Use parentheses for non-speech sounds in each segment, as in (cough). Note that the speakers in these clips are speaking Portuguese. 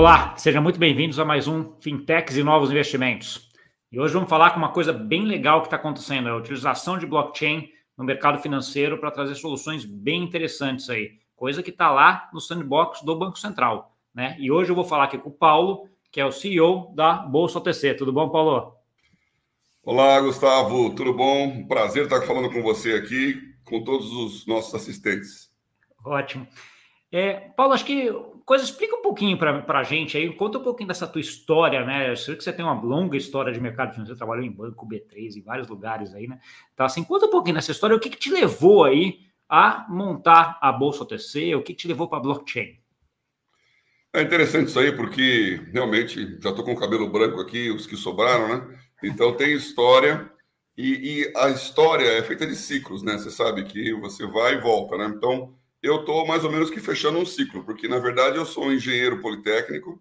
Olá, sejam muito bem-vindos a mais um Fintechs e Novos Investimentos. E hoje vamos falar com uma coisa bem legal que está acontecendo, é a utilização de blockchain no mercado financeiro para trazer soluções bem interessantes aí, coisa que está lá no sandbox do Banco Central. Né? E hoje eu vou falar aqui com o Paulo, que é o CEO da Bolsa OTC. Tudo bom, Paulo? Olá, Gustavo, tudo bom? Prazer estar falando com você aqui, com todos os nossos assistentes. Ótimo. É, Paulo, acho que coisa explica um pouquinho para a gente aí, conta um pouquinho dessa tua história, né? Eu sei que você tem uma longa história de mercado financeiro, trabalhou em banco B3, em vários lugares aí, né? Então, assim, conta um pouquinho dessa história, o que, que te levou aí a montar a Bolsa OTC, o que, que te levou para a blockchain? É interessante isso aí, porque realmente já estou com o cabelo branco aqui, os que sobraram, né? Então tem história, e, e, a história é feita de ciclos, né? Você sabe que você vai e volta, né? Então eu estou mais ou menos que fechando um ciclo, porque na verdade eu sou um engenheiro politécnico,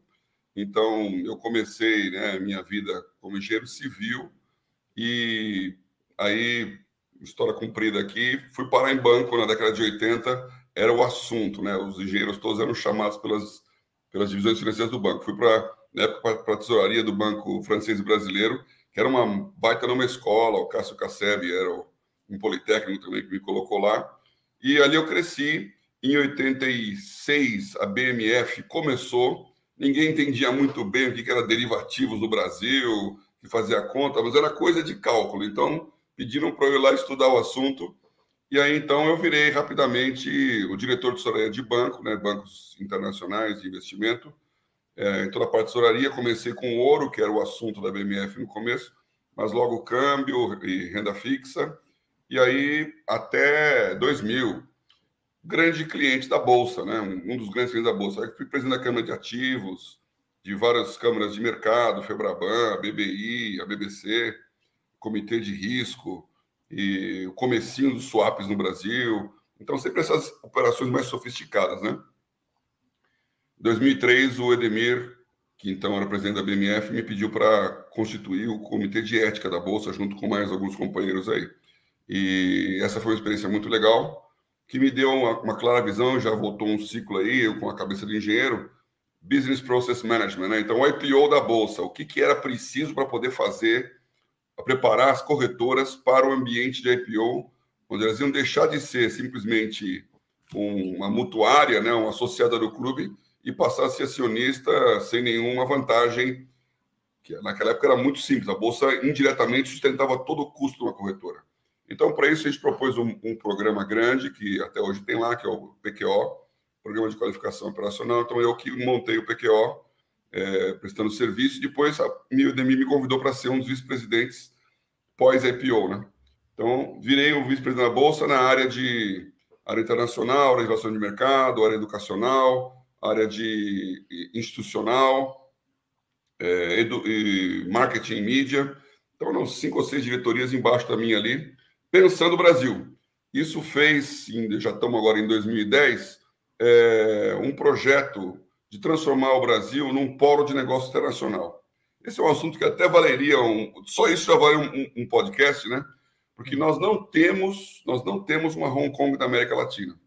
então eu comecei né, minha vida como engenheiro civil e aí, história comprida aqui, fui parar em banco na década de 80, era o assunto, né? Os engenheiros todos eram chamados pelas, pelas divisões financeiras do banco. Fui para, na época, para a tesouraria do Banco Francês e Brasileiro, que era uma baita numa escola, o Cássio Casseb era um politécnico também que me colocou lá, e ali eu cresci. Em 86, a BMF começou. Ninguém entendia muito bem o que era derivativos no Brasil, que fazia conta, mas era coisa de cálculo. Então, pediram para eu ir lá estudar o assunto. E aí, então, eu virei rapidamente o diretor de tesouraria de banco, né, bancos internacionais de investimento. É, em toda a parte de tesouraria, comecei com ouro, que era o assunto da BMF no começo, mas logo câmbio e renda fixa. E aí, até 2000, grande cliente da Bolsa, né? um dos grandes clientes da Bolsa. Eu fui presidente da Câmara de Ativos, de várias câmaras de mercado, Febraban, a BBI, a BBC, Comitê de Risco, e o comecinho dos swaps no Brasil. Então, sempre essas operações mais sofisticadas, né? Em 2003, o Edemir, que então era presidente da BMF, me pediu para constituir o Comitê de Ética da Bolsa, junto com mais alguns companheiros aí. E essa foi uma experiência muito legal que me deu uma, uma, clara visão, já voltou um ciclo aí, eu com a cabeça de engenheiro, Business Process Management, né? Então, o IPO da Bolsa, o que, que era preciso para poder fazer, para preparar as corretoras para o ambiente de IPO, onde elas iam deixar de ser simplesmente uma mutuária, né, uma associada do clube, e passar a ser acionista sem nenhuma vantagem, que naquela época era muito simples, a Bolsa indiretamente sustentava todo o custo de uma corretora. Então, para isso, a gente propôs um, um, programa grande, que até hoje tem lá, que é o PQO, Programa de Qualificação Operacional. Então, eu que montei o PQO, é, prestando serviço. Depois, a Udemy me convidou para ser um dos vice-presidentes pós-IPO, né? Então, virei o vice-presidente da Bolsa na área de área internacional, área de mercado, área educacional, área de institucional, é, edu, e marketing e mídia. Então, eram cinco ou seis diretorias embaixo da minha ali pensando o Brasil. Isso fez, já estamos agora em 2010, é, um projeto de transformar o Brasil num polo de negócio internacional. Esse é um assunto que até valeria um, só isso já vale um, um, podcast, né? Porque nós não temos, nós não temos uma Hong Kong da América Latina.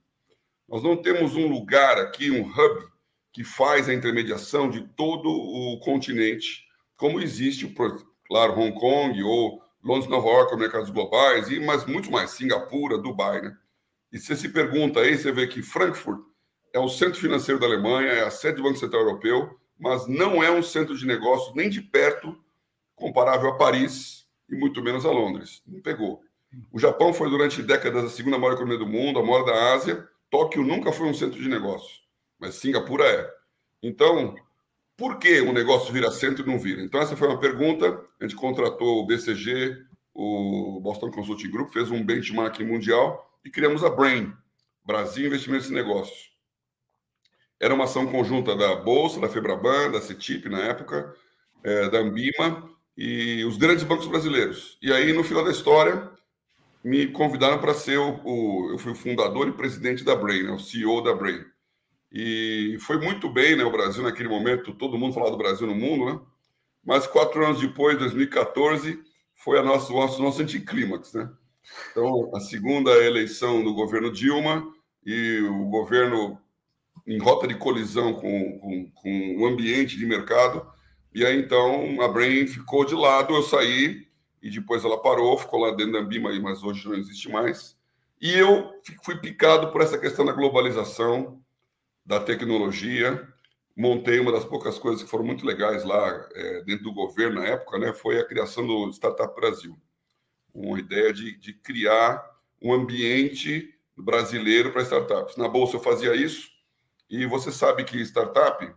Nós não temos um lugar aqui, um hub que faz a intermediação de todo o continente, como existe, claro, Hong Kong ou Londres, Nova York, mercados globais, e mas muito mais, Singapura, Dubai, né? E você se pergunta aí, você vê que Frankfurt é o centro financeiro da Alemanha, é a sede do Banco Central Europeu, mas não é um centro de negócios nem de perto comparável a Paris e muito menos a Londres. Não pegou. O Japão foi durante décadas a segunda maior economia do mundo, a maior da Ásia. Tóquio nunca foi um centro de negócios, mas Singapura é. Então, por que um negócio vira centro e não vira? Então, essa foi uma pergunta. A gente contratou o BCG, o Boston Consulting Group, fez um benchmark mundial e criamos a Brain, Brasil Investimentos e Negócios. Era uma ação conjunta da Bolsa, da Febraban, da CETIP na época, é, da Ambima e os grandes bancos brasileiros. E aí, no final da história, me convidaram para ser o, o, Eu fui o fundador e presidente da Brain, né, o CEO da Brain. E foi muito bem, né? O Brasil, naquele momento, todo mundo falava do Brasil no mundo, né? Mas quatro anos depois, 2014, foi a nosso, nosso, nosso anticlímax, né? Então, a segunda eleição do governo Dilma e o governo em rota de colisão com, com, com o ambiente de mercado. E aí, então, a Brain ficou de lado, eu saí, e depois ela parou, ficou lá dentro da Ambima, mas hoje não existe mais. E eu fui picado por essa questão da globalização, da tecnologia. Montei uma das poucas coisas que foram muito legais lá é, dentro do governo na época, né? Foi a criação do Startup Brasil. Uma ideia de, de criar um ambiente brasileiro para startups. Na Bolsa eu fazia isso, e você sabe que startup,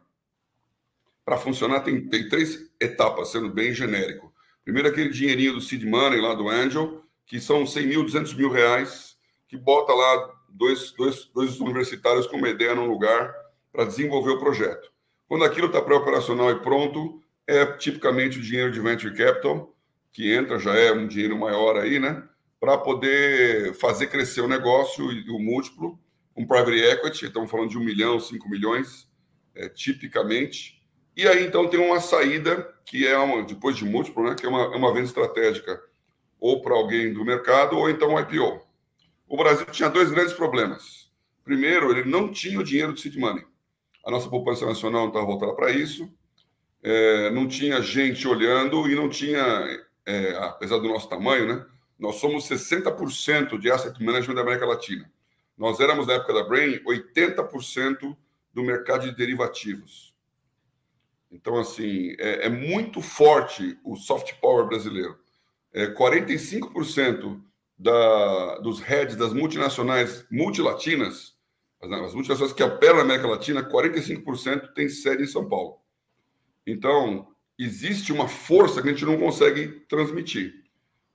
para funcionar, tem, tem três etapas, sendo bem genérico. Primeiro, aquele dinheirinho do seed money lá do Angel, que são 100 mil, 200 mil reais, que bota lá dois, dois, dois universitários com uma ideia num lugar para desenvolver o projeto. Quando aquilo está pré-operacional e pronto, é tipicamente o dinheiro de venture capital, que entra, já é um dinheiro maior aí, né? Para poder fazer crescer o negócio e o múltiplo. Um private equity, estamos falando de um milhão, cinco milhões, é, tipicamente. E aí, então, tem uma saída, que é, uma, depois de múltiplo, né, que é uma, é uma venda estratégica, ou para alguém do mercado, ou então um IPO. O Brasil tinha dois grandes problemas. Primeiro, ele não tinha o dinheiro do seed money. A nossa poupança nacional não estava voltada para isso, é, não tinha gente olhando e não tinha, é, apesar do nosso tamanho, né, nós somos 60% de asset management da América Latina. Nós éramos, na época da Brain, 80% do mercado de derivativos. Então, assim, é, é muito forte o soft power brasileiro. É, 45% da, dos heads das multinacionais multilatinas, as, as multinacionais que operam na América Latina, 45% tem sede em São Paulo. Então, existe uma força que a gente não consegue transmitir.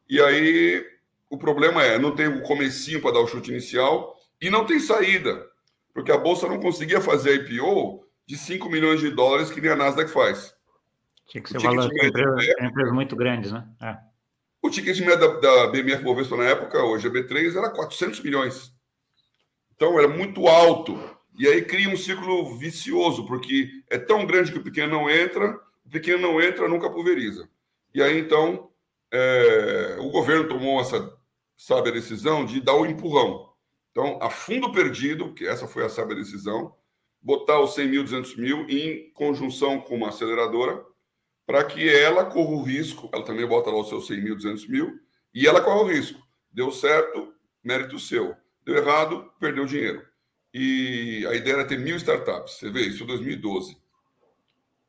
E aí, o problema é, não tem o comecinho para dar o chute inicial e não tem saída, porque a Bolsa não conseguia fazer IPO de 5 milhões de dólares que nem a Nasdaq faz. Tinha que ser valor de empresas, empresas muito grandes, né? É. O ticket médio da, da BMF Bovespa na época, hoje a B3, era 400 milhões. Então, era muito alto. E aí cria um ciclo vicioso, porque é tão grande que o pequeno não entra, o pequeno não entra, nunca pulveriza. E aí, então, é, o governo tomou essa sábia decisão de dar o um empurrão. Então, a fundo perdido, que essa foi a sábia decisão, botar os 100 mil, 200 mil em conjunção com uma aceleradora, para que ela corra o risco, ela também bota lá os seus 100 mil, 200 mil, e ela corre o risco. Deu certo, mérito seu. Deu errado, perdeu dinheiro. E a ideia era ter mil startups. Você vê, isso em 2012.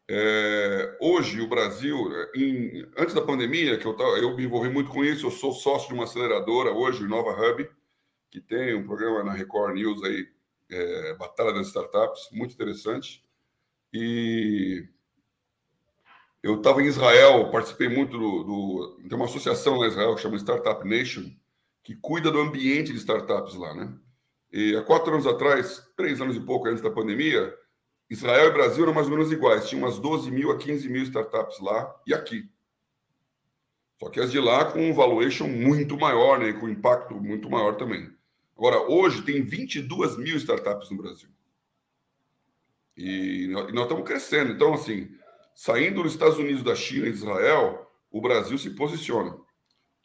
É, hoje, o Brasil, em, antes da pandemia, que eu, eu me envolvi muito com isso, eu sou sócio de uma aceleradora hoje, Nova Hub, que tem um programa na Record News aí é, Batalha das Startups, muito interessante. E eu estava em Israel, participei muito do, do, Tem uma associação na Israel que chama Startup Nation, que cuida do ambiente de startups lá, né? E há quatro anos atrás, três anos e pouco antes da pandemia, Israel e Brasil eram mais ou menos iguais. Tinha umas 12 mil a 15 mil startups lá e aqui. Só que as de lá com um valuation muito maior, né? Com impacto muito maior também. Agora, hoje tem 22 mil startups no Brasil. E nós estamos crescendo. Então, assim, saindo dos Estados Unidos, da China e de Israel, o Brasil se posiciona.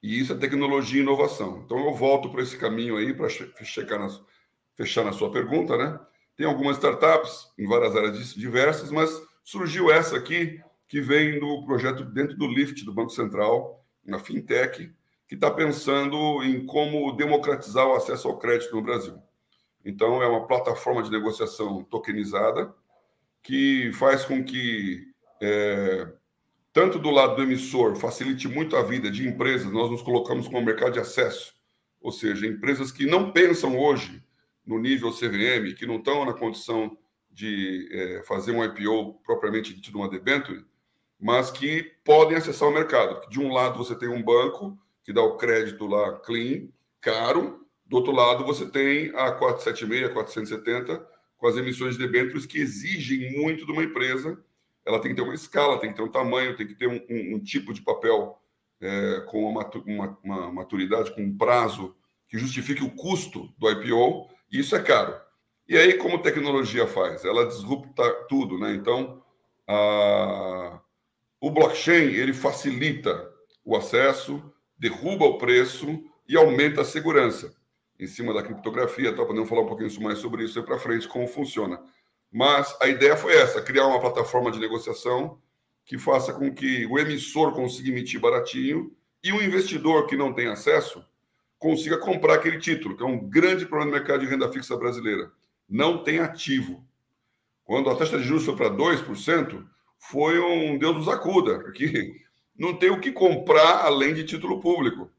E isso é tecnologia e inovação. Então, eu volto para esse caminho aí para checar nas, fechar na sua pergunta, né? Tem algumas startups em várias áreas diversas, mas surgiu essa aqui, que vem do projeto dentro do Lift do Banco Central, na fintech, que está pensando em como democratizar o acesso ao crédito no Brasil. Então, é uma plataforma de negociação tokenizada que faz com que, é, tanto do lado do emissor, facilite muito a vida de empresas, nós nos colocamos como mercado de acesso, ou seja, empresas que não pensam hoje no nível CVM, que não estão na condição de é, fazer um IPO propriamente dito numa debenture, mas que podem acessar o mercado. De um lado, você tem um banco que dá o crédito lá clean, caro. Do outro lado, você tem a 476, a 470, com as emissões de debêntures que exigem muito de uma empresa. Ela tem que ter uma escala, tem que ter um tamanho, tem que ter um, um, um tipo de papel é, com uma, uma, uma, maturidade, com um prazo que justifique o custo do IPO, e isso é caro. E aí, como tecnologia faz? Ela disrupta tudo, né? Então, a... o blockchain, ele facilita o acesso, derruba o preço e aumenta a segurança. em cima da criptografia, tá? podemos falar um pouquinho mais sobre isso aí para frente, como funciona. Mas a ideia foi essa: criar uma plataforma de negociação que faça com que o emissor consiga emitir baratinho e o investidor que não tem acesso consiga comprar aquele título, que é um grande problema do mercado de renda fixa brasileira. Não tem ativo. Quando a taxa de juros foi para 2%, foi um Deus nos acuda, porque (laughs) não tem o que comprar além de título público.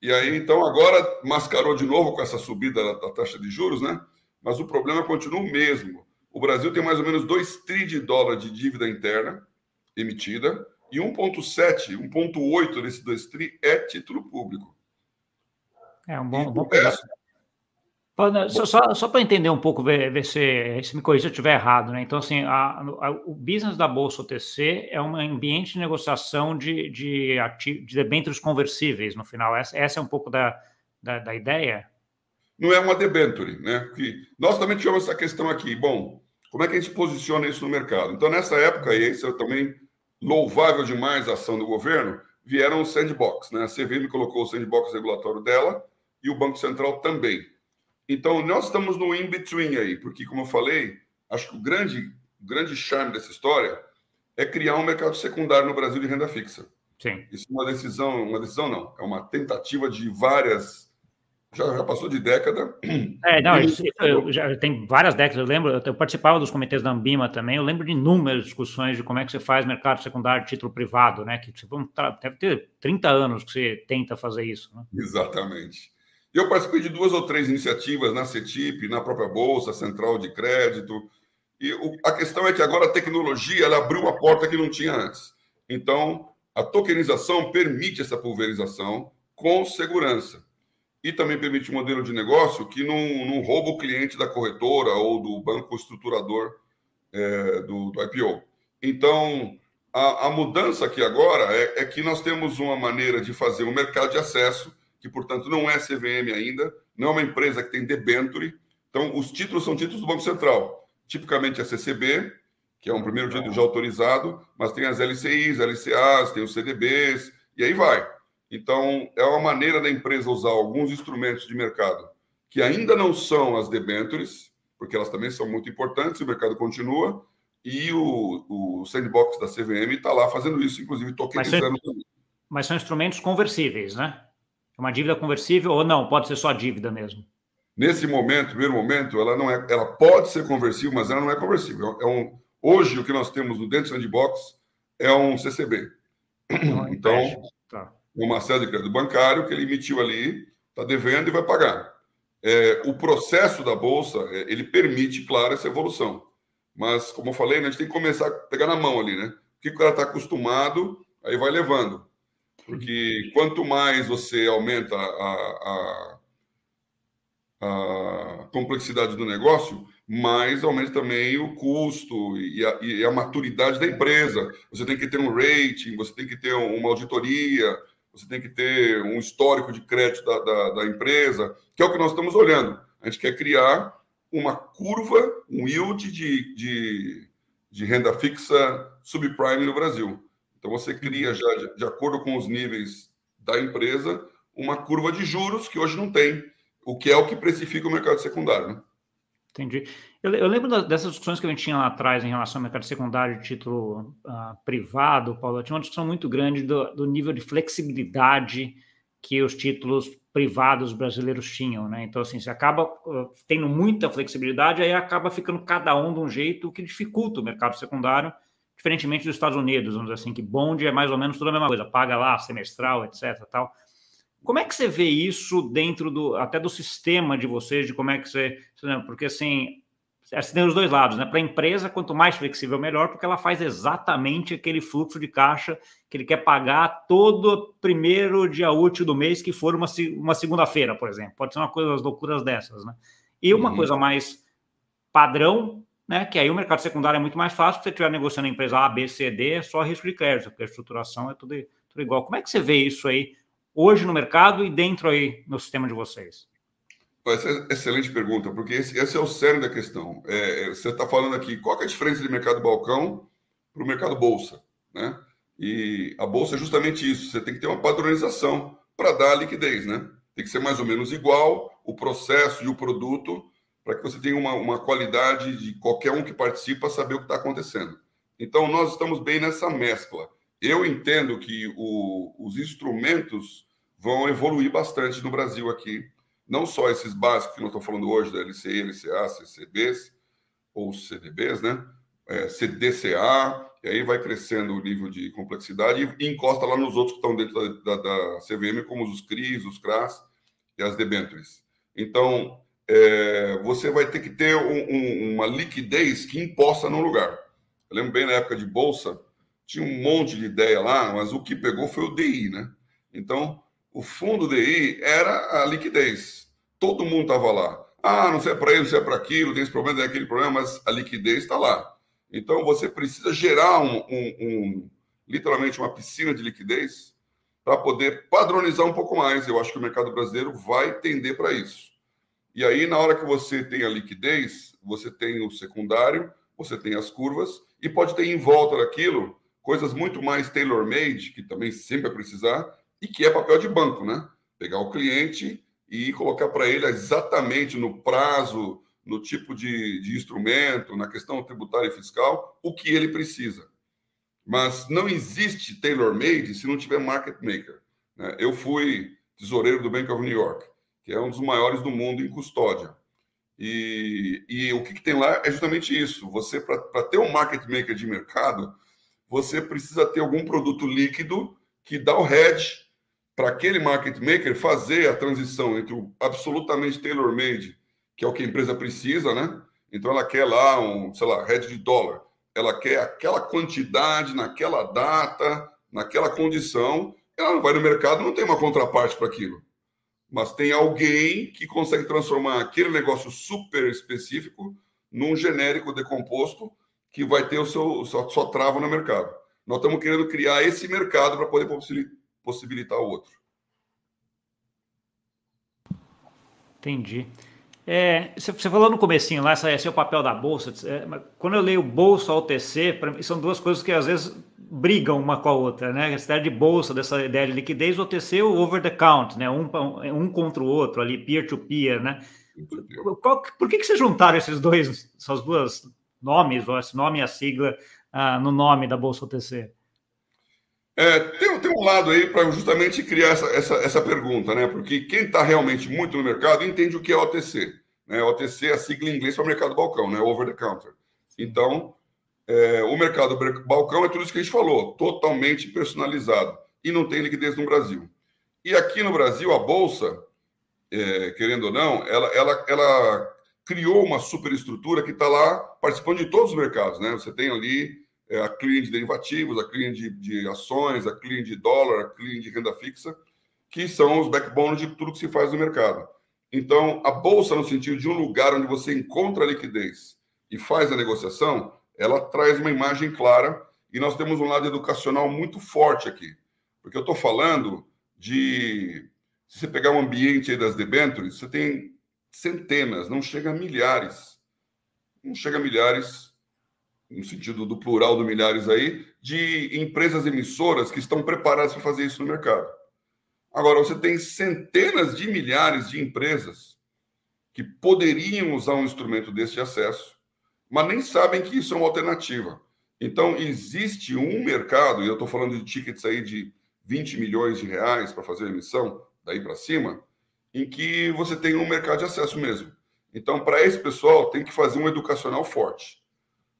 E aí, então, agora mascarou de novo com essa subida da, taxa de juros, né? Mas o problema continua o mesmo. O Brasil tem mais ou menos 2 trilhões de dólares de dívida interna emitida e 1,7, 1,8 desses 2 tri é título público. É um bom, bom pedaço. Só, só, só para entender um pouco, ver, ver se, se me corrija se eu estiver errado, né? Então, assim, a, a, o business da Bolsa OTC é um ambiente de negociação de, de, de debêntures conversíveis, no final. Essa, essa é um pouco da, da, da ideia? Não é uma debenture, né? Porque nós também tivemos essa questão aqui. Bom, como é que a gente posiciona isso no mercado? Então, nessa época, e isso é também louvável demais a ação do governo, vieram os sandbox, né? A CVM colocou o sandbox regulatório dela e o Banco Central também. Então, nós estamos no in-between aí, porque, como eu falei, acho que o grande, o grande charme dessa história é criar um mercado secundário no Brasil de renda fixa. Sim. Isso é uma decisão, uma decisão não, é uma tentativa de várias. Já, já passou de década. É, não, isso, já tem várias décadas, eu lembro, eu participava dos comitês da Ambima também, eu lembro de inúmeras discussões de como é que você faz mercado secundário de título privado, né? Que tipo, deve ter 30 anos que você tenta fazer isso. Né? Exatamente. Eu participei de duas ou três iniciativas na CETIP, na própria Bolsa, Central de Crédito. E o, a questão é que agora a tecnologia ela abriu uma porta que não tinha antes. Então, a tokenização permite essa pulverização com segurança. E também permite um modelo de negócio que não, não rouba o cliente da corretora ou do banco estruturador é, do, do, IPO. Então, a, a mudança aqui agora é, é que nós temos uma maneira de fazer um mercado de acesso que, portanto, não é CVM ainda, não é uma empresa que tem debenture. Então, os títulos são títulos do Banco Central. Tipicamente a CCB, que é um primeiro título já autorizado, mas tem as LCIs, LCAs, tem os CDBs, e aí vai. Então, é uma maneira da empresa usar alguns instrumentos de mercado que ainda não são as debentures, porque elas também são muito importantes, o mercado continua, e o, o sandbox da CVM está lá fazendo isso, inclusive tokenizando. Mas são, mas são instrumentos conversíveis, né? Uma dívida conversível ou não? Pode ser só dívida mesmo? Nesse momento, primeiro momento, ela não é, ela pode ser conversível, mas ela não é conversível. É um, hoje o que nós temos no dentro do sandbox é um CCB. então, tá. Uma série de crédito bancário que ele emitiu ali, está devendo e vai pagar. É, o processo da bolsa é, ele permite, claro, essa evolução. Mas, como eu falei, né, a gente tem que começar a pegar na mão ali, né? O que o cara está acostumado, aí vai levando. Porque quanto mais você aumenta a, a, a complexidade do negócio, mais aumenta também o custo e a, e a, maturidade da empresa. Você tem que ter um rating, você tem que ter uma auditoria, você tem que ter um histórico de crédito da, da, da empresa, que é o que nós estamos olhando. A gente quer criar uma curva, um yield de, de, de renda fixa subprime no Brasil. Então, você cria já, de, de acordo com os níveis da empresa, uma curva de juros que hoje não tem, o que é o que precifica o mercado secundário. Né? Entendi. Eu, eu, lembro dessas discussões que a gente tinha lá atrás em relação ao mercado secundário de título uh, privado, Paulo. Tinha uma discussão muito grande do, do, nível de flexibilidade que os títulos privados brasileiros tinham, né? Então, assim, você acaba uh, tendo muita flexibilidade, aí acaba ficando cada um de um jeito que dificulta o mercado secundário diferentemente dos Estados Unidos, vamos dizer assim, que bonde é mais ou menos tudo a mesma coisa, paga lá, semestral, etc. Tal. Como é que você vê isso dentro do até do sistema de vocês, de como é que você. Porque assim, você tem os dois lados, né? Para a empresa, quanto mais flexível, melhor, porque ela faz exatamente aquele fluxo de caixa que ele quer pagar todo primeiro dia útil do mês, que for uma, uma segunda-feira, por exemplo. Pode ser uma coisa, das loucuras dessas, né? E uma uhum. coisa mais padrão, né? Que aí o mercado secundário é muito mais fácil, se você estiver negociando a empresa A, B, C, D, é só risco de crédito, porque a estruturação é tudo, tudo igual. Como é que você vê isso aí hoje no mercado e dentro aí no sistema de vocês? Essa é excelente pergunta, porque esse, esse é o cerne da questão. É, é você está falando aqui, qual é a diferença de mercado balcão para o mercado bolsa? Né? E a bolsa é justamente isso, você tem que ter uma padronização para dar liquidez, né? Tem que ser mais ou menos igual o processo e o produto para que você tenha uma, uma qualidade de qualquer um que participa saber o que está acontecendo. Então, nós estamos bem nessa mescla. Eu entendo que o, os instrumentos vão evoluir bastante no Brasil aqui. Não só esses básicos que nós estamos falando hoje, da LCI, LCA, CCBs, ou CDBs, né? É, CDCA, e aí vai crescendo o nível de complexidade e encosta lá nos outros que estão dentro da, da, da CVM, como os CRIs, os CRAS e as debentures. Então, é, você vai ter que ter um, um, uma liquidez que imposta no lugar. Eu lembro bem na época de Bolsa, tinha um monte de ideia lá, mas o que pegou foi o DI, né? Então, o fundo DI era a liquidez. Todo mundo estava lá. Ah, não sei para isso, não sei para aquilo, tem esse problema, tem aquele problema, mas a liquidez está lá. Então, você precisa gerar um, um, um, literalmente uma piscina de liquidez para poder padronizar um pouco mais. Eu acho que o mercado brasileiro vai tender para isso. E aí, na hora que você tem a liquidez, você tem o secundário, você tem as curvas, e pode ter em volta daquilo coisas muito mais tailor-made, que também sempre vai precisar, e que é papel de banco, né? Pegar o cliente e colocar para ele exatamente no prazo, no tipo de, de instrumento, na questão tributária e fiscal, o que ele precisa. Mas não existe tailor-made se não tiver market maker. Né? Eu fui tesoureiro do Bank of New York, que é um dos maiores do mundo em custódia. E, e o que, que, tem lá é justamente isso. Você, para ter um market maker de mercado, você precisa ter algum produto líquido que dá o hedge para aquele market maker fazer a transição entre o absolutamente tailor-made, que é o que a empresa precisa, né? Então ela quer lá um, sei lá, hedge de dólar. Ela quer aquela quantidade naquela data, naquela condição. Ela não vai no mercado, não tem uma contraparte para aquilo. Mas tem alguém que consegue transformar aquele negócio super específico num genérico decomposto que vai ter o seu sua, sua trava no mercado. Nós estamos querendo criar esse mercado para poder possibilitar o outro. Entendi. É, você falou no comecinho lá, esse é o papel da bolsa. É, quando eu leio bolsa OTC, mim, são duas coisas que às vezes brigam uma com a outra, né? Essa ideia de bolsa, dessa ideia de liquidez, OTC o over the count, né? Um, um contra o outro ali, peer to peer, né? Qual, por que, que vocês juntaram esses dois, essas duas nomes, ou esse nome e a sigla ah, no nome da bolsa OTC? É, tem, tem, um lado aí para justamente criar essa, essa, essa, pergunta, né? Porque quem está realmente muito no mercado entende o que é OTC. Né? OTC é a sigla em inglês para mercado balcão, né? Over the counter. Então, é, o mercado balcão é tudo isso que a gente falou, totalmente personalizado. E não tem liquidez no Brasil. E aqui no Brasil, a Bolsa, é, querendo ou não, ela, ela, ela criou uma superestrutura que está lá participando de todos os mercados, né? Você tem ali é, a clearing de derivativos, a clearing de, de, ações, a clearing de dólar, a clearing de renda fixa, que são os backbones de tudo que se faz no mercado. Então, a bolsa, no sentido de um lugar onde você encontra a liquidez e faz a negociação, ela traz uma imagem clara e nós temos um lado educacional muito forte aqui. Porque eu estou falando de. Se você pegar o um ambiente das debêntures, você tem centenas, não chega a milhares. Não chega a milhares no sentido do plural do milhares aí, de empresas emissoras que estão preparadas para fazer isso no mercado. Agora, você tem centenas de milhares de empresas que poderiam usar um instrumento desse de acesso, mas nem sabem que isso é uma alternativa. Então, existe um mercado, e eu estou falando de tickets aí de 20 milhões de reais para fazer a emissão, daí para cima, em que você tem um mercado de acesso mesmo. Então, para esse pessoal, tem que fazer um educacional forte.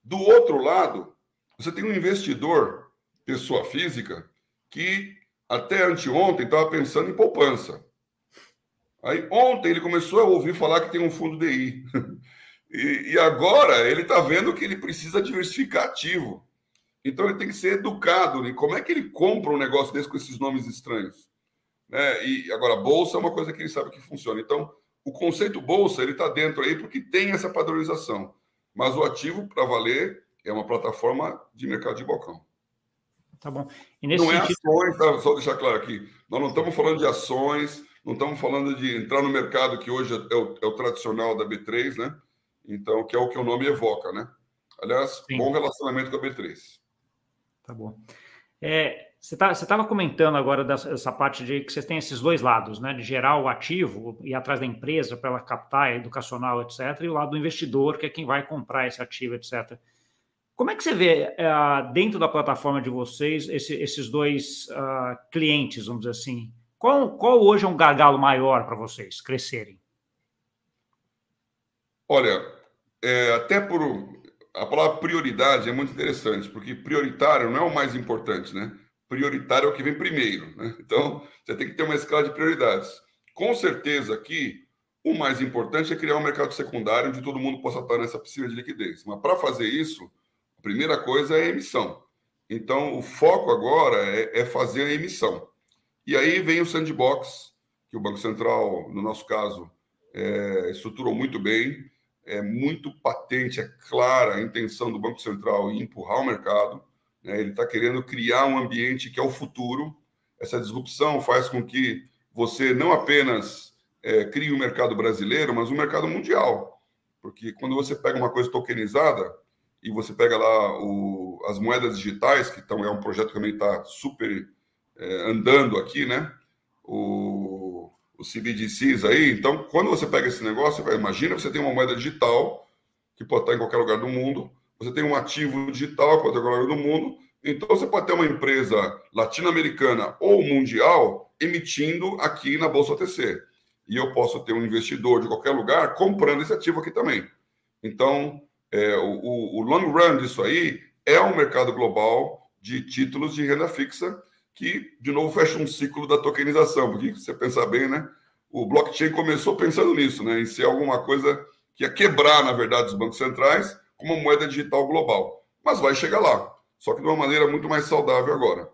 Do outro lado, você tem um investidor, pessoa física, que até anteontem estava pensando em poupança. Aí ontem ele começou a ouvir falar que tem um fundo DI. (laughs) e, e agora ele está vendo que ele precisa diversificar ativo. Então ele tem que ser educado. Né? Como é que ele compra um negócio desse com esses nomes estranhos? Né? E agora, bolsa é uma coisa que ele sabe que funciona. Então, o conceito bolsa ele está dentro aí porque tem essa padronização. Mas o ativo, para valer, é uma plataforma de mercado de balcão. Tá bom. não é ações, tá? só deixar claro aqui. Nós não estamos falando de ações, não estamos falando de entrar no mercado que hoje é o, é o tradicional da B3, né? Então, que é o que o nome evoca, né? Aliás, Sim. bom relacionamento com a B3. Tá bom. É, Você tá, estava comentando agora dessa parte de que vocês têm esses dois lados, né? De gerar o ativo e atrás da empresa para ela captar, educacional, etc., e o lado do investidor, que é quem vai comprar esse ativo, etc. Como é que você vê uh, dentro da plataforma de vocês esse, esses dois uh, clientes, vamos dizer assim? Qual, qual hoje é um gargalo maior para vocês crescerem? Olha, é, até por a palavra prioridade é muito interessante, porque prioritário não é o mais importante, né? Prioritário é o que vem primeiro. Né? Então, você tem que ter uma escala de prioridades. Com certeza aqui, o mais importante é criar um mercado secundário onde todo mundo possa estar nessa piscina de liquidez. Mas para fazer isso, a primeira coisa é a emissão. Então, o foco agora é, é fazer a emissão. E aí vem o sandbox, que o Banco Central, no nosso caso, é, estruturou muito bem. É muito patente, é clara a intenção do Banco Central em empurrar o mercado. Né? Ele está querendo criar um ambiente que é o futuro. Essa disrupção faz com que você não apenas é, crie um mercado brasileiro, mas um mercado mundial. Porque quando você pega uma coisa tokenizada e você pega lá o, as moedas digitais, que então é um projeto que também está super é, andando aqui, né? O, o CBDCs aí. Então, quando você pega esse negócio, imagina você tem uma moeda digital que pode estar em qualquer lugar do mundo, você tem um ativo digital o do mundo, então você pode ter uma empresa latino-americana ou mundial emitindo aqui na Bolsa OTC. E eu posso ter um investidor de qualquer lugar comprando esse ativo aqui também. Então, é, o, o long run disso aí é um mercado global de títulos de renda fixa que, de novo, fecha um ciclo da tokenização. Porque, você pensar bem, né, o blockchain começou pensando nisso, né, em ser alguma coisa que ia quebrar, na verdade, os bancos centrais como uma moeda digital global. Mas vai chegar lá, só que de uma maneira muito mais saudável agora.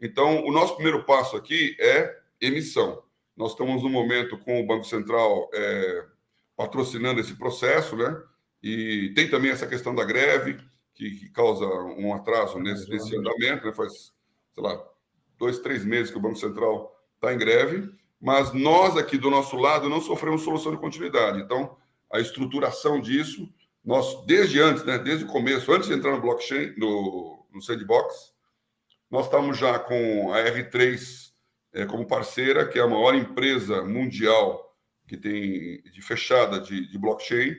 Então, o nosso primeiro passo aqui é emissão. Nós estamos no momento com o Banco Central é, patrocinando esse processo, né? E tem também essa questão da greve, que, que causa um atraso nesse, nesse andamento, né? Faz, sei lá, dois, três meses que o Banco Central está em greve, mas nós aqui do nosso lado não sofremos solução de continuidade. Então, a estruturação disso nós, desde antes, né, desde o começo, antes de entrar no blockchain, no, no sandbox, nós estamos já com a R3 é, como parceira, que é a maior empresa mundial que tem de fechada de, de blockchain,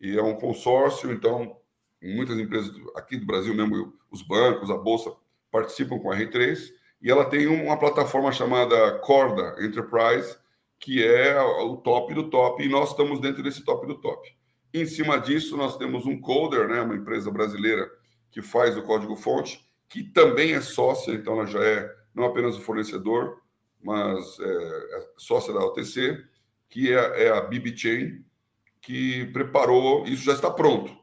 e é um consórcio, então muitas empresas aqui do Brasil mesmo, os bancos, a bolsa participam com a R3, e ela tem uma plataforma chamada Corda Enterprise, que é o top do top, e nós estamos dentro desse top do top. Em cima disso, nós temos um coder, né, uma empresa brasileira que faz o código-fonte, que também é sócia, então ela já é não apenas o fornecedor, mas é, é sócia da OTC, que é, é a BibChain, que preparou, isso já está pronto.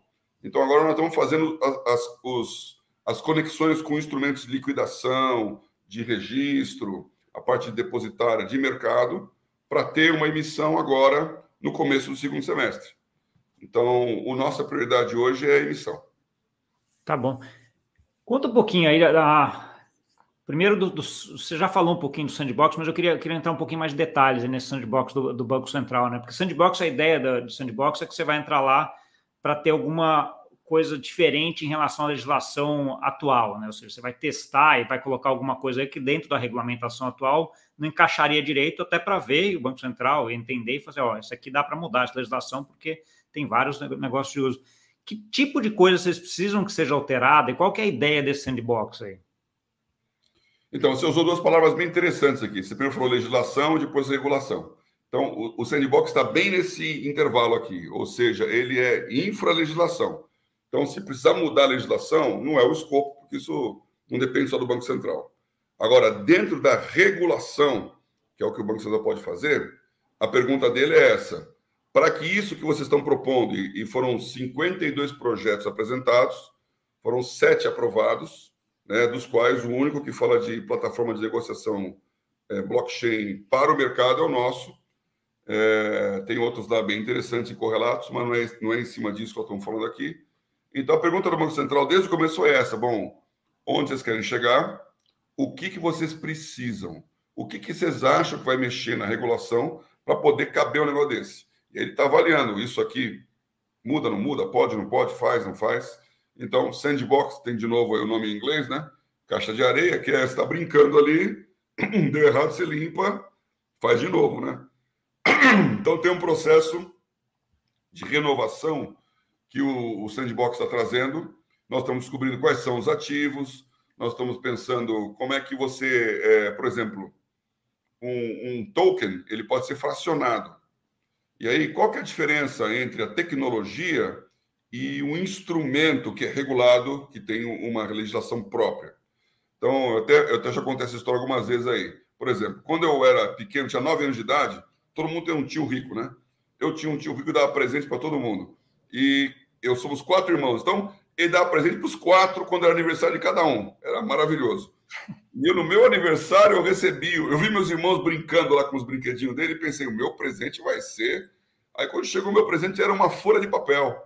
Então agora nós estamos fazendo as, as, os, as conexões com instrumentos de liquidação, de registro, a parte depositária de mercado, para ter uma emissão agora no começo do segundo semestre. Então, a nossa prioridade hoje é a emissão. Tá bom. Conta um pouquinho aí da. Primeiro, do, do, você já falou um pouquinho do sandbox, mas eu queria, queria entrar um pouquinho mais de detalhes nesse sandbox do, do Banco Central, né? Porque sandbox, a ideia do sandbox é que você vai entrar lá para ter alguma coisa diferente em relação à legislação atual, né? Ou seja, você vai testar e vai colocar alguma coisa aí que dentro da regulamentação atual não encaixaria direito, até para ver o Banco Central entender e fazer, ó, isso aqui dá para mudar essa legislação porque tem vários negócios de uso. Que tipo de coisa vocês precisam que seja alterada e qual é a ideia desse sandbox aí? Então, você usou duas palavras bem interessantes aqui. Você primeiro falou legislação e depois regulação. Então, o, o sandbox está bem nesse intervalo aqui, ou seja, ele é infralegislação. Então, se precisar mudar a legislação, não é o escopo, porque isso não depende só do Banco Central. Agora, dentro da regulação, que é o que o Banco Central pode fazer, a pergunta dele é essa: para que isso que vocês estão propondo, e foram 52 projetos apresentados, foram sete aprovados, né, dos quais o único que fala de plataforma de negociação é, blockchain para o mercado é o nosso. É, tem outros lá bem interessantes e correlatos, mas não é, não é em cima disso que eu estou falando aqui. Então, a pergunta do Banco Central desde o começo foi essa: bom, onde vocês querem chegar? O que, que vocês precisam? O que, que vocês acham que vai mexer na regulação para poder caber um negócio desse? Ele está avaliando isso aqui muda, não muda, pode, não pode, faz, não faz. Então, sandbox tem de novo o nome em inglês, né? Caixa de areia, que é está brincando ali, (clears throat) deu errado, você limpa, faz de novo, né? (clears throat) Então tem um processo de renovação que o, o Sandbox está trazendo. Nós estamos descobrindo quais são os ativos, nós estamos pensando como é que você, é, por exemplo, um, um, token ele pode ser fracionado. E aí, qual que é a diferença entre a tecnologia e um instrumento que é regulado, que tem uma legislação própria? Então, eu até, eu até já contei essa história algumas vezes aí. Por exemplo, quando eu era pequeno, tinha 9 anos de idade, todo mundo tem um tio rico, né? Eu tinha um tio rico que dava presente para todo mundo. E eu somos quatro irmãos. Então, ele dava presente para os quatro quando era aniversário de cada um. Era maravilhoso. E no meu aniversário, eu recebi, eu vi meus irmãos brincando lá com os brinquedinhos dele e pensei, o meu presente vai ser. Aí, quando chegou o meu presente, era uma folha de papel.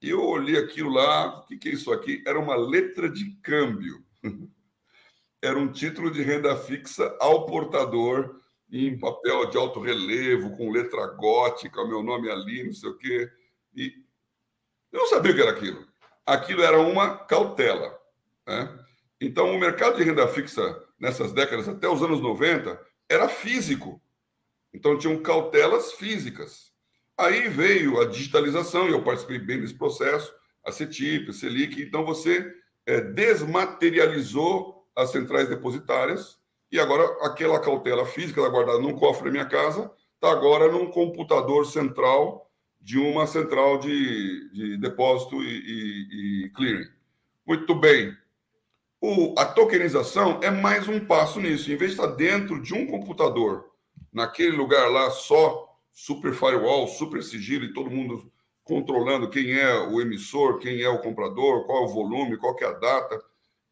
E eu olhei aquilo lá, o que, que é isso aqui? Era uma letra de câmbio. (laughs) Era um título de renda fixa ao portador, em papel de alto relevo, com letra gótica, meu nome ali, não sei o quê. E eu não sabia o que era aquilo. Aquilo era uma cautela. Né? Então, o mercado de renda fixa nessas décadas, até os anos 90, era físico. Então, tinham cautelas físicas. Aí veio a digitalização, e eu participei bem desse processo, a CETIP, a Selic. Então, você é, desmaterializou as centrais depositárias e agora aquela cautela física guardada num cofre da minha casa está agora num computador central de uma central de, de depósito e, e, e, clearing. Muito bem. O, a tokenização é mais um passo nisso. Em vez de estar dentro de um computador, naquele lugar lá só super firewall, super sigilo e todo mundo controlando quem é o emissor, quem é o comprador, qual é o volume, qual é a data.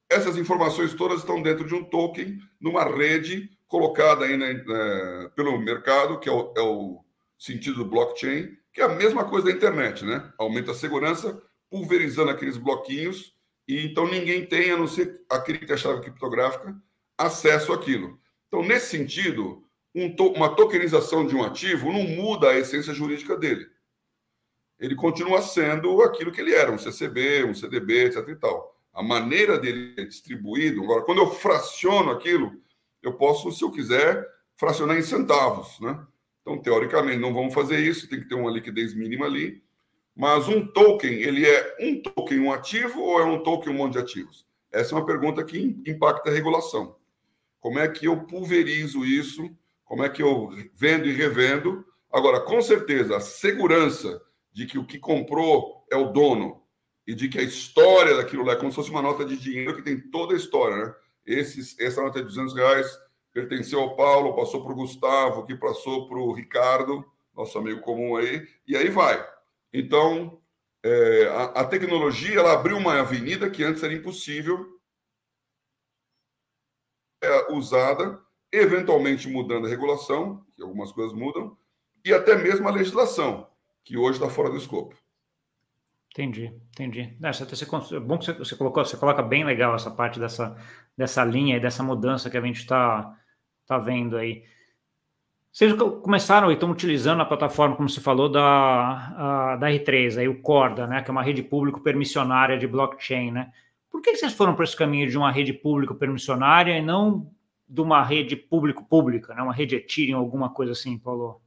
Essas informações todas estão dentro de um token, numa rede colocada aí né, é, pelo mercado, que é o, é o sentido do blockchain, que é a mesma coisa da internet, né? Aumenta a segurança, pulverizando aqueles bloquinhos, e então ninguém tem, a não ser aquele que a chave criptográfica, acesso àquilo. Então, nesse sentido, um to uma tokenização de um ativo não muda a essência jurídica dele. Ele continua sendo aquilo que ele era, um CCB, um CDB, etc. e tal. A maneira dele é distribuído, agora, quando eu fraciono aquilo, eu posso, se eu quiser, fracionar em centavos, né? Então, teoricamente, não vamos fazer isso, tem que ter uma liquidez mínima ali. Mas um token, ele é um token um ativo ou é um token um monte de ativos? Essa é uma pergunta que impacta a regulação. Como é que eu pulverizo isso? Como é que eu vendo e revendo? Agora, com certeza, a segurança de que o que comprou é o dono e de que a história daquilo lá é como se fosse uma nota de dinheiro que tem toda a história, né? Esses, essa nota de 200 reais pertenceu ao Paulo, passou para o Gustavo, que passou para o Ricardo, nosso amigo comum aí, e aí vai. Então, é, a, a, tecnologia ela abriu uma avenida que antes era impossível é, usada, eventualmente mudando a regulação, que algumas coisas mudam, e até mesmo a legislação, que hoje está fora do escopo. Entendi, entendi. Você, você, é bom que você, você, colocou, você coloca bem legal essa parte dessa, dessa linha e dessa mudança que a gente está tá vendo aí. Vocês começaram e estão utilizando a plataforma, como você falou, da, da R3, aí o Corda, né, que é uma rede público permissionária de blockchain, né? Por que vocês foram para esse caminho de uma rede público permissionária e não de uma rede público-pública, né? uma rede Ethereum, alguma coisa assim, Paulo?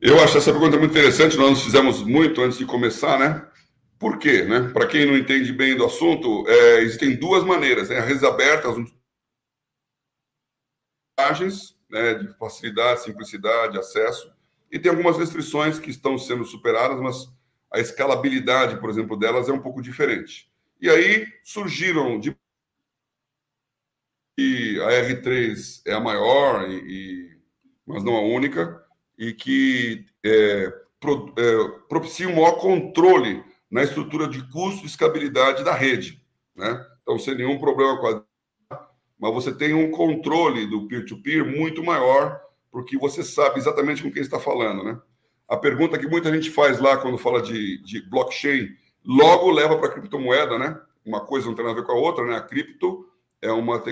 Eu acho essa pergunta muito interessante, nós nos fizemos muito antes de começar, né? Por quê? Né? Para quem não entende bem do assunto, é, existem duas maneiras, né? redes abertas, vantagens né, de facilidade, simplicidade, acesso, e tem algumas restrições que estão sendo superadas, mas a escalabilidade, por exemplo, delas é um pouco diferente. E aí surgiram de e a R3 é a maior, e, mas não a única, e que é, pro, é, propicia um maior controle na estrutura de custo e escabilidade da rede. Né? Então, sem nenhum problema com a mas você tem um controle do peer-to-peer -peer muito maior, porque você sabe exatamente com quem está falando, né? A pergunta que muita gente faz lá quando fala de, de blockchain, logo leva para a criptomoeda, né? Uma coisa não tem nada a ver com a outra, né? A cripto é, uma,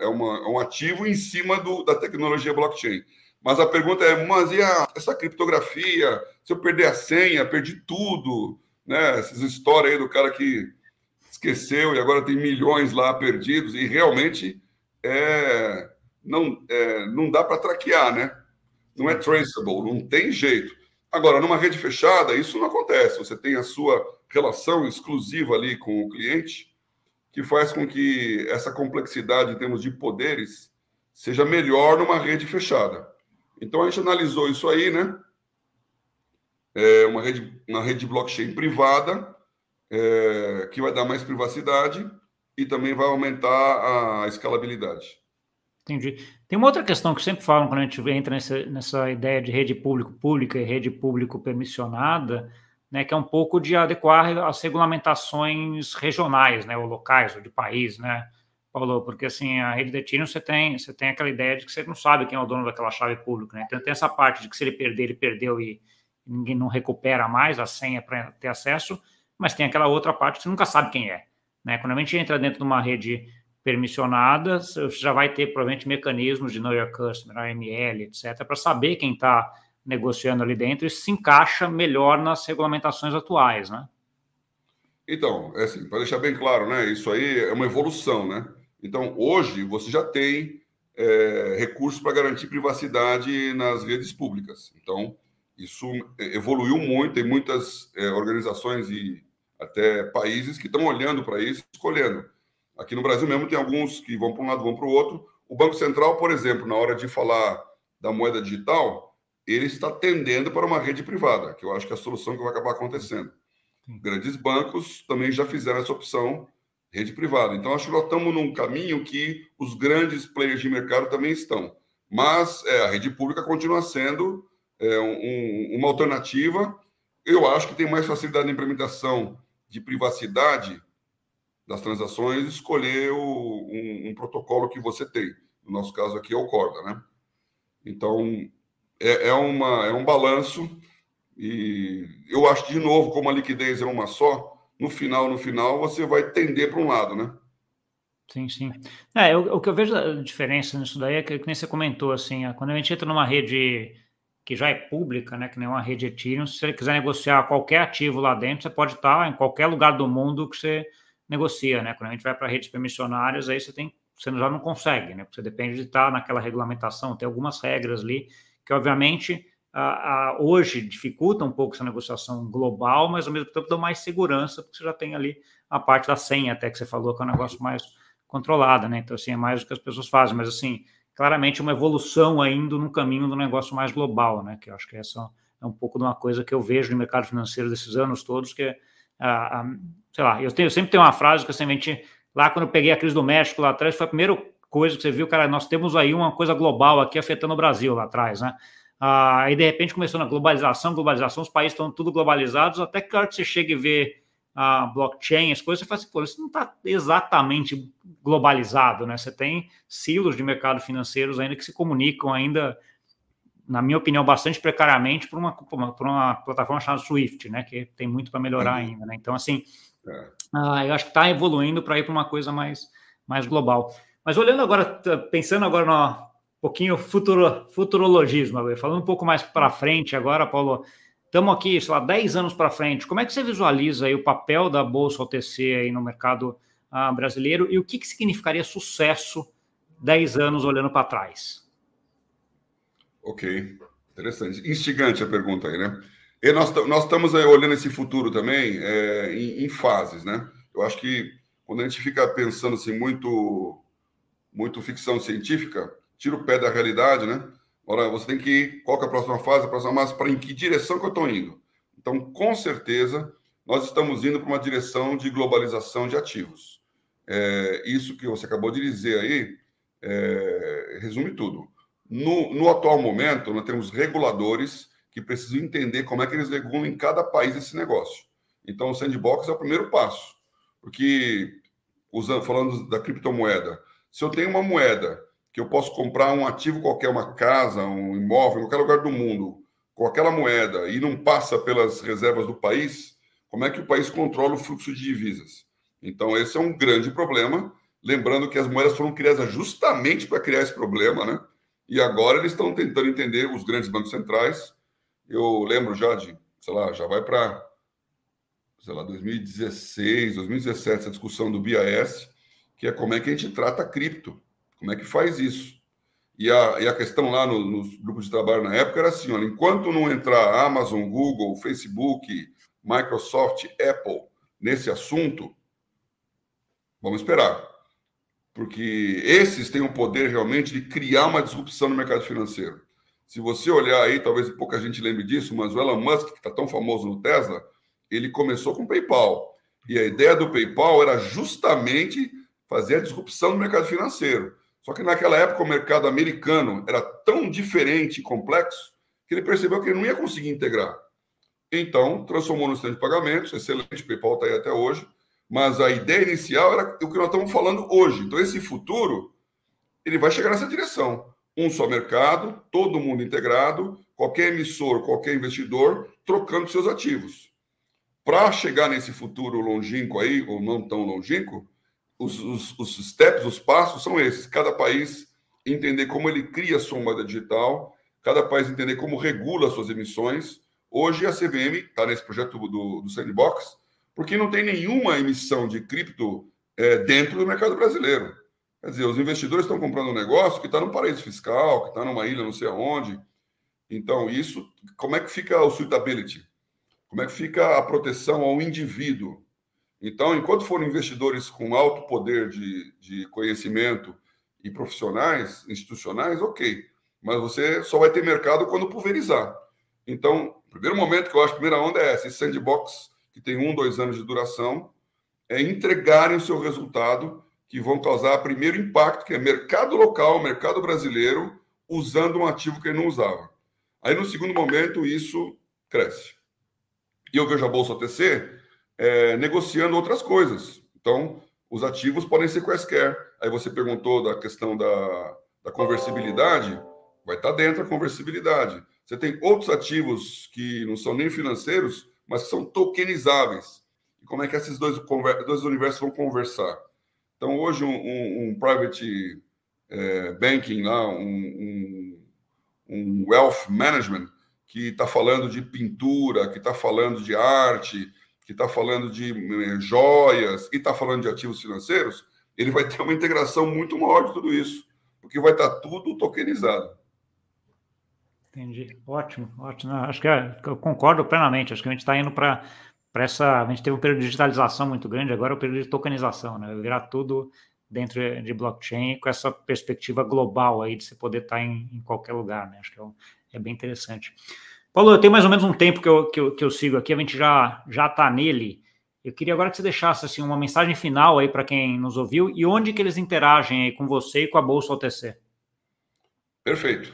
é, uma, é um ativo em cima do, da tecnologia blockchain. Mas a pergunta é, mas e a, essa criptografia? Se eu perder a senha, perdi tudo, né? Essas histórias aí do cara que esqueceu e agora tem milhões lá perdidos e realmente é, não, é, não dá para traquear, né? Não é traceable, não tem jeito. Agora, numa rede fechada, isso não acontece. Você tem a sua relação exclusiva ali com o cliente, que faz com que essa complexidade em termos de poderes seja melhor numa rede fechada. Então, a gente analisou isso aí, né? É uma rede, uma rede blockchain privada, é, que vai dar mais privacidade e também vai aumentar a escalabilidade. Entendi. Tem uma outra questão que sempre falam quando a gente entra nessa, nessa ideia de rede público-pública e rede público-permissionada, né, que é um pouco de adequar as regulamentações regionais, né, ou locais, ou de país, né, Paulo? Porque, assim, a rede de Ethereum, você tem, você tem aquela ideia de que você não sabe quem é o dono daquela chave pública, né? Então, tem essa parte de que se ele perder, ele perdeu e ninguém não recupera mais a senha para ter acesso, mas tem aquela outra parte que você nunca sabe quem é, né? Quando a gente entra dentro de uma rede permissionada, você já vai ter provavelmente mecanismos de Know Your Customer, AML, etc., para saber quem está negociando ali dentro e se encaixa melhor nas regulamentações atuais, né? Então, é assim, para deixar bem claro, né? Isso aí é uma evolução, né? Então, hoje você já tem é, recursos para garantir privacidade nas redes públicas. Então, isso evoluiu muito, tem muitas é, organizações e até países que estão olhando para isso, escolhendo. Aqui no Brasil mesmo tem alguns que vão para um lado, vão para o outro. O Banco Central, por exemplo, na hora de falar da moeda digital, ele está tendendo para uma rede privada, que eu acho que é a solução que vai acabar acontecendo. Grandes bancos também já fizeram essa opção, rede privada. Então, acho que nós estamos num caminho que os grandes players de mercado também estão. Mas é, a rede pública continua sendo é, um, uma alternativa. Eu acho que tem mais facilidade na implementação de privacidade das transações, escolher o, um, um, protocolo que você tem. No nosso caso aqui é o Corda, né? Então, é, é, uma, é um balanço e eu acho, de novo, como a liquidez é uma só, no final, no final, você vai tender para um lado, né? Sim, sim. É, eu, o que eu vejo a diferença nisso daí é que, que nem você comentou, assim, quando a gente entra numa rede que já é pública, né, que nem uma rede Ethereum, se você quiser negociar qualquer ativo lá dentro, você pode estar em qualquer lugar do mundo que você negocia, né? Quando a gente vai para redes permissionárias, aí você tem, você já não consegue, né? Porque você depende de estar naquela regulamentação, tem algumas regras ali que, obviamente, a, a, hoje dificulta um pouco essa negociação global, mas ao mesmo tempo dá mais segurança, porque você já tem ali a parte da senha, até que você falou, que é um negócio mais controlado, né? Então, assim, é mais o que as pessoas fazem, mas assim, claramente uma evolução ainda no caminho do negócio mais global, né? Que eu acho que essa é um pouco de uma coisa que eu vejo no mercado financeiro desses anos todos, que é, a, sei lá, eu, tenho, eu sempre tenho uma frase que eu sempre lá quando eu peguei a crise do México lá atrás, foi a primeira coisa que você viu, cara, nós temos aí uma coisa global aqui afetando o Brasil lá atrás, né? Ah, aí de repente começou na globalização, globalização, os países estão tudo globalizados, até que a hora que você chega e vê a blockchain, as coisas, você fala assim, pô, isso não está exatamente globalizado, né? Você tem silos de mercado financeiros ainda que se comunicam ainda, na minha opinião, bastante precariamente por uma, por uma, por uma plataforma chamada Swift, né? Que tem muito para melhorar uhum. ainda, né? Então, assim, é. ah, eu acho que está evoluindo para ir para uma coisa mais, mais global. Mas olhando agora, pensando agora no um pouquinho futuro, futurologismo, falando um pouco mais para frente agora, Paulo, Estamos aqui, sei lá, 10 anos para frente. Como é que você visualiza aí o papel da Bolsa OTC aí no mercado ah, brasileiro e o que, que significaria sucesso 10 anos olhando para trás? Ok, interessante. Instigante a pergunta aí, né? E nós, nós estamos olhando esse futuro também é, em, em, fases, né? Eu acho que quando a gente fica pensando assim muito, muito ficção científica, tira o pé da realidade, né? Ora, você tem que ir, qual é a próxima fase, a próxima fase, para em que direção que eu estou indo. Então, com certeza, nós estamos indo para uma direção de globalização de ativos. É, isso que você acabou de dizer aí é, resume tudo. No, no, atual momento, nós temos reguladores que precisam entender como é que eles regulam em cada país esse negócio. Então, o sandbox é o primeiro passo, porque, usando, falando da criptomoeda, se eu tenho uma moeda que eu posso comprar um ativo qualquer, uma casa, um imóvel, em qualquer lugar do mundo, com aquela moeda e não passa pelas reservas do país, como é que o país controla o fluxo de divisas? Então, esse é um grande problema. Lembrando que as moedas foram criadas justamente para criar esse problema, né? E agora eles estão tentando entender, os grandes bancos centrais. Eu lembro já de, sei lá, já vai para sei lá, 2016, 2017, essa discussão do BIS, que é como é que a gente trata cripto, como é que faz isso. E a, e a questão lá no, nos grupos de trabalho na época era assim: olha, enquanto não entrar Amazon, Google, Facebook, Microsoft, Apple nesse assunto, vamos esperar. Porque esses têm o poder realmente de criar uma disrupção no mercado financeiro. Se você olhar aí, talvez pouca gente lembre disso, mas o Elon Musk, que está tão famoso no Tesla, ele começou com o PayPal. E a ideia do PayPal era justamente fazer a disrupção no mercado financeiro. Só que naquela época o mercado americano era tão diferente e complexo que ele percebeu que ele não ia conseguir integrar. Então, transformou no sistema de pagamentos, excelente, o PayPal está aí até hoje, mas a ideia inicial era o que nós estamos falando hoje. Então, esse futuro, ele vai chegar nessa direção. Um só mercado, todo mundo integrado, qualquer emissor, qualquer investidor trocando seus ativos. Para chegar nesse futuro longínquo aí, ou não tão longínquo, os, os, os steps, os passos são esses. Cada país entender como ele cria a sua moeda digital, cada país entender como regula suas emissões. Hoje a CVM está nesse projeto do, do Sandbox, porque não tem nenhuma emissão de cripto é, dentro do mercado brasileiro. Quer dizer, os investidores estão comprando um negócio que está num paraíso fiscal, que está numa ilha não sei aonde. Então, isso, como é que fica o suitability? Como é que fica a proteção ao indivíduo? Então, enquanto forem investidores com alto poder de, de conhecimento e profissionais, institucionais, ok. Mas você só vai ter mercado quando pulverizar. Então, primeiro momento que eu acho, a primeira onda é essa, esse sandbox, que tem um, dois anos de duração, é entregarem o seu resultado, que vão causar primeiro impacto, que é mercado local, mercado brasileiro, usando um ativo que ele não usava. Aí, no segundo momento, isso cresce. E eu vejo a Bolsa OTC é, negociando outras coisas. Então, os ativos podem ser quaisquer. Aí você perguntou da questão da, da conversibilidade, vai estar dentro da conversibilidade. Você tem outros ativos que não são nem financeiros, mas que são tokenizáveis. E como é que esses dois, dois universos vão conversar? Então, hoje, um, um, um private é, banking, lá, um, um, wealth management, que está falando de pintura, que está falando de arte, que está falando de eh, joias e está falando de ativos financeiros, ele vai ter uma integração muito maior de tudo isso, porque vai estar tá tudo tokenizado. Entendi. Ótimo, ótimo. Acho que é, eu concordo plenamente. Acho que a gente está indo para essa. A gente teve um período de digitalização muito grande, agora é o período de tokenização, né? Virar tudo dentro de blockchain com essa perspectiva global aí de você poder estar tá em, em qualquer lugar, né? Acho que é, é bem interessante. Paulo, eu tenho mais ou menos um tempo que eu, que eu, que eu sigo aqui, a gente já já está nele. Eu queria agora que você deixasse assim, uma mensagem final aí para quem nos ouviu e onde que eles interagem aí com você e com a Bolsa OTC. Perfeito.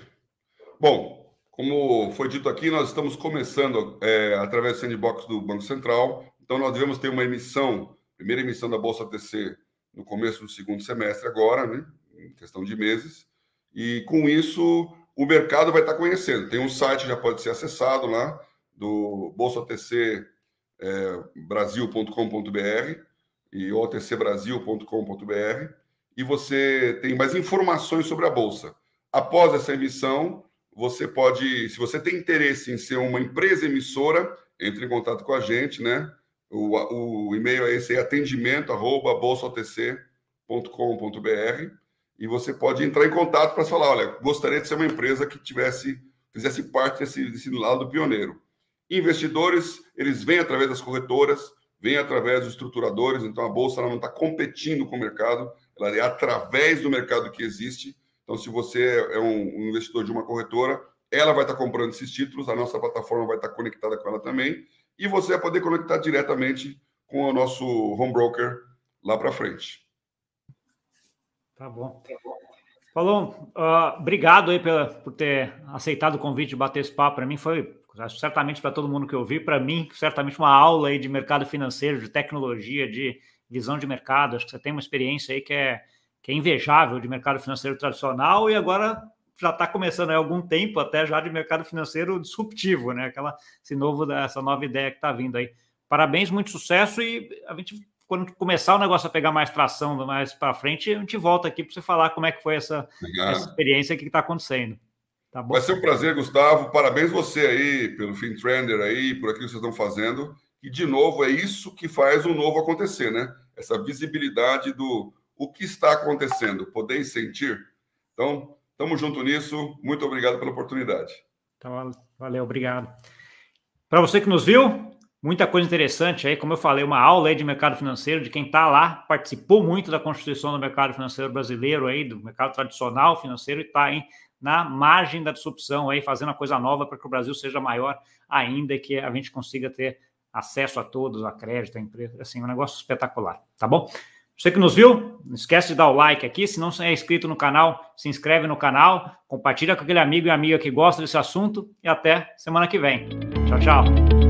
Bom, como foi dito aqui, nós estamos começando é, através do sandbox do Banco Central. Então, nós devemos ter uma emissão, primeira emissão da Bolsa OTC no começo do segundo semestre agora, né? Em questão de meses. E com isso, o mercado vai estar conhecendo. Tem um site já pode ser acessado lá do bolsaotc é, e otcbrasil.com.br e você tem mais informações sobre a bolsa. Após essa emissão, você pode, se você tem interesse em ser uma empresa emissora, entre em contato com a gente, né? O, o e-mail é esse atendimento@bolsaotc.com.br e você pode entrar em contato para falar, olha, gostaria de ser uma empresa que tivesse fizesse parte desse, desse lado pioneiro. Investidores, eles vêm através das corretoras, vêm através dos estruturadores, então a bolsa não está competindo com o mercado, ela é através do mercado que existe. Então, se você é um, investidor de uma corretora, ela vai estar comprando esses títulos, a nossa plataforma vai estar conectada com ela também, e você vai poder conectar diretamente com o nosso home broker lá para frente. Tá bom. Falou, uh, obrigado aí pela, por ter aceitado o convite de bater esse papo. Para mim foi, certamente para todo mundo que eu vi, para mim, certamente uma aula aí de mercado financeiro, de tecnologia, de visão de mercado. Acho que você tem uma experiência aí que é, que é invejável de mercado financeiro tradicional e agora já está começando há algum tempo até já de mercado financeiro disruptivo, né? Aquela, esse novo, essa nova ideia que está vindo aí. Parabéns, muito sucesso e a gente quando começar o negócio a pegar mais tração mais para frente, a gente volta aqui para você falar como é que foi essa, essa experiência que está acontecendo. Tá bom? Vai ser um prazer, Gustavo. Parabéns você aí pelo Fintrender aí, por aquilo que vocês estão fazendo, E, de novo, é isso que faz o novo acontecer, né? Essa visibilidade do o que está acontecendo, poder sentir. Então, estamos junto nisso. Muito obrigado pela oportunidade. Então, valeu, obrigado. Para você que nos viu, muita coisa interessante aí, como eu falei, uma aula aí de mercado financeiro, de quem está lá, participou muito da constituição do mercado financeiro brasileiro aí, do mercado tradicional financeiro e está aí na margem da disrupção aí, fazendo a coisa nova para que o Brasil seja maior ainda e que a gente consiga ter acesso a todos, a crédito, a empresa, assim, um negócio espetacular, tá bom? Você que nos viu, não esquece de dar o like aqui. Se não é inscrito no canal, se inscreve no canal, compartilha com aquele amigo e amiga que gosta desse assunto e até semana que vem. Tchau, tchau.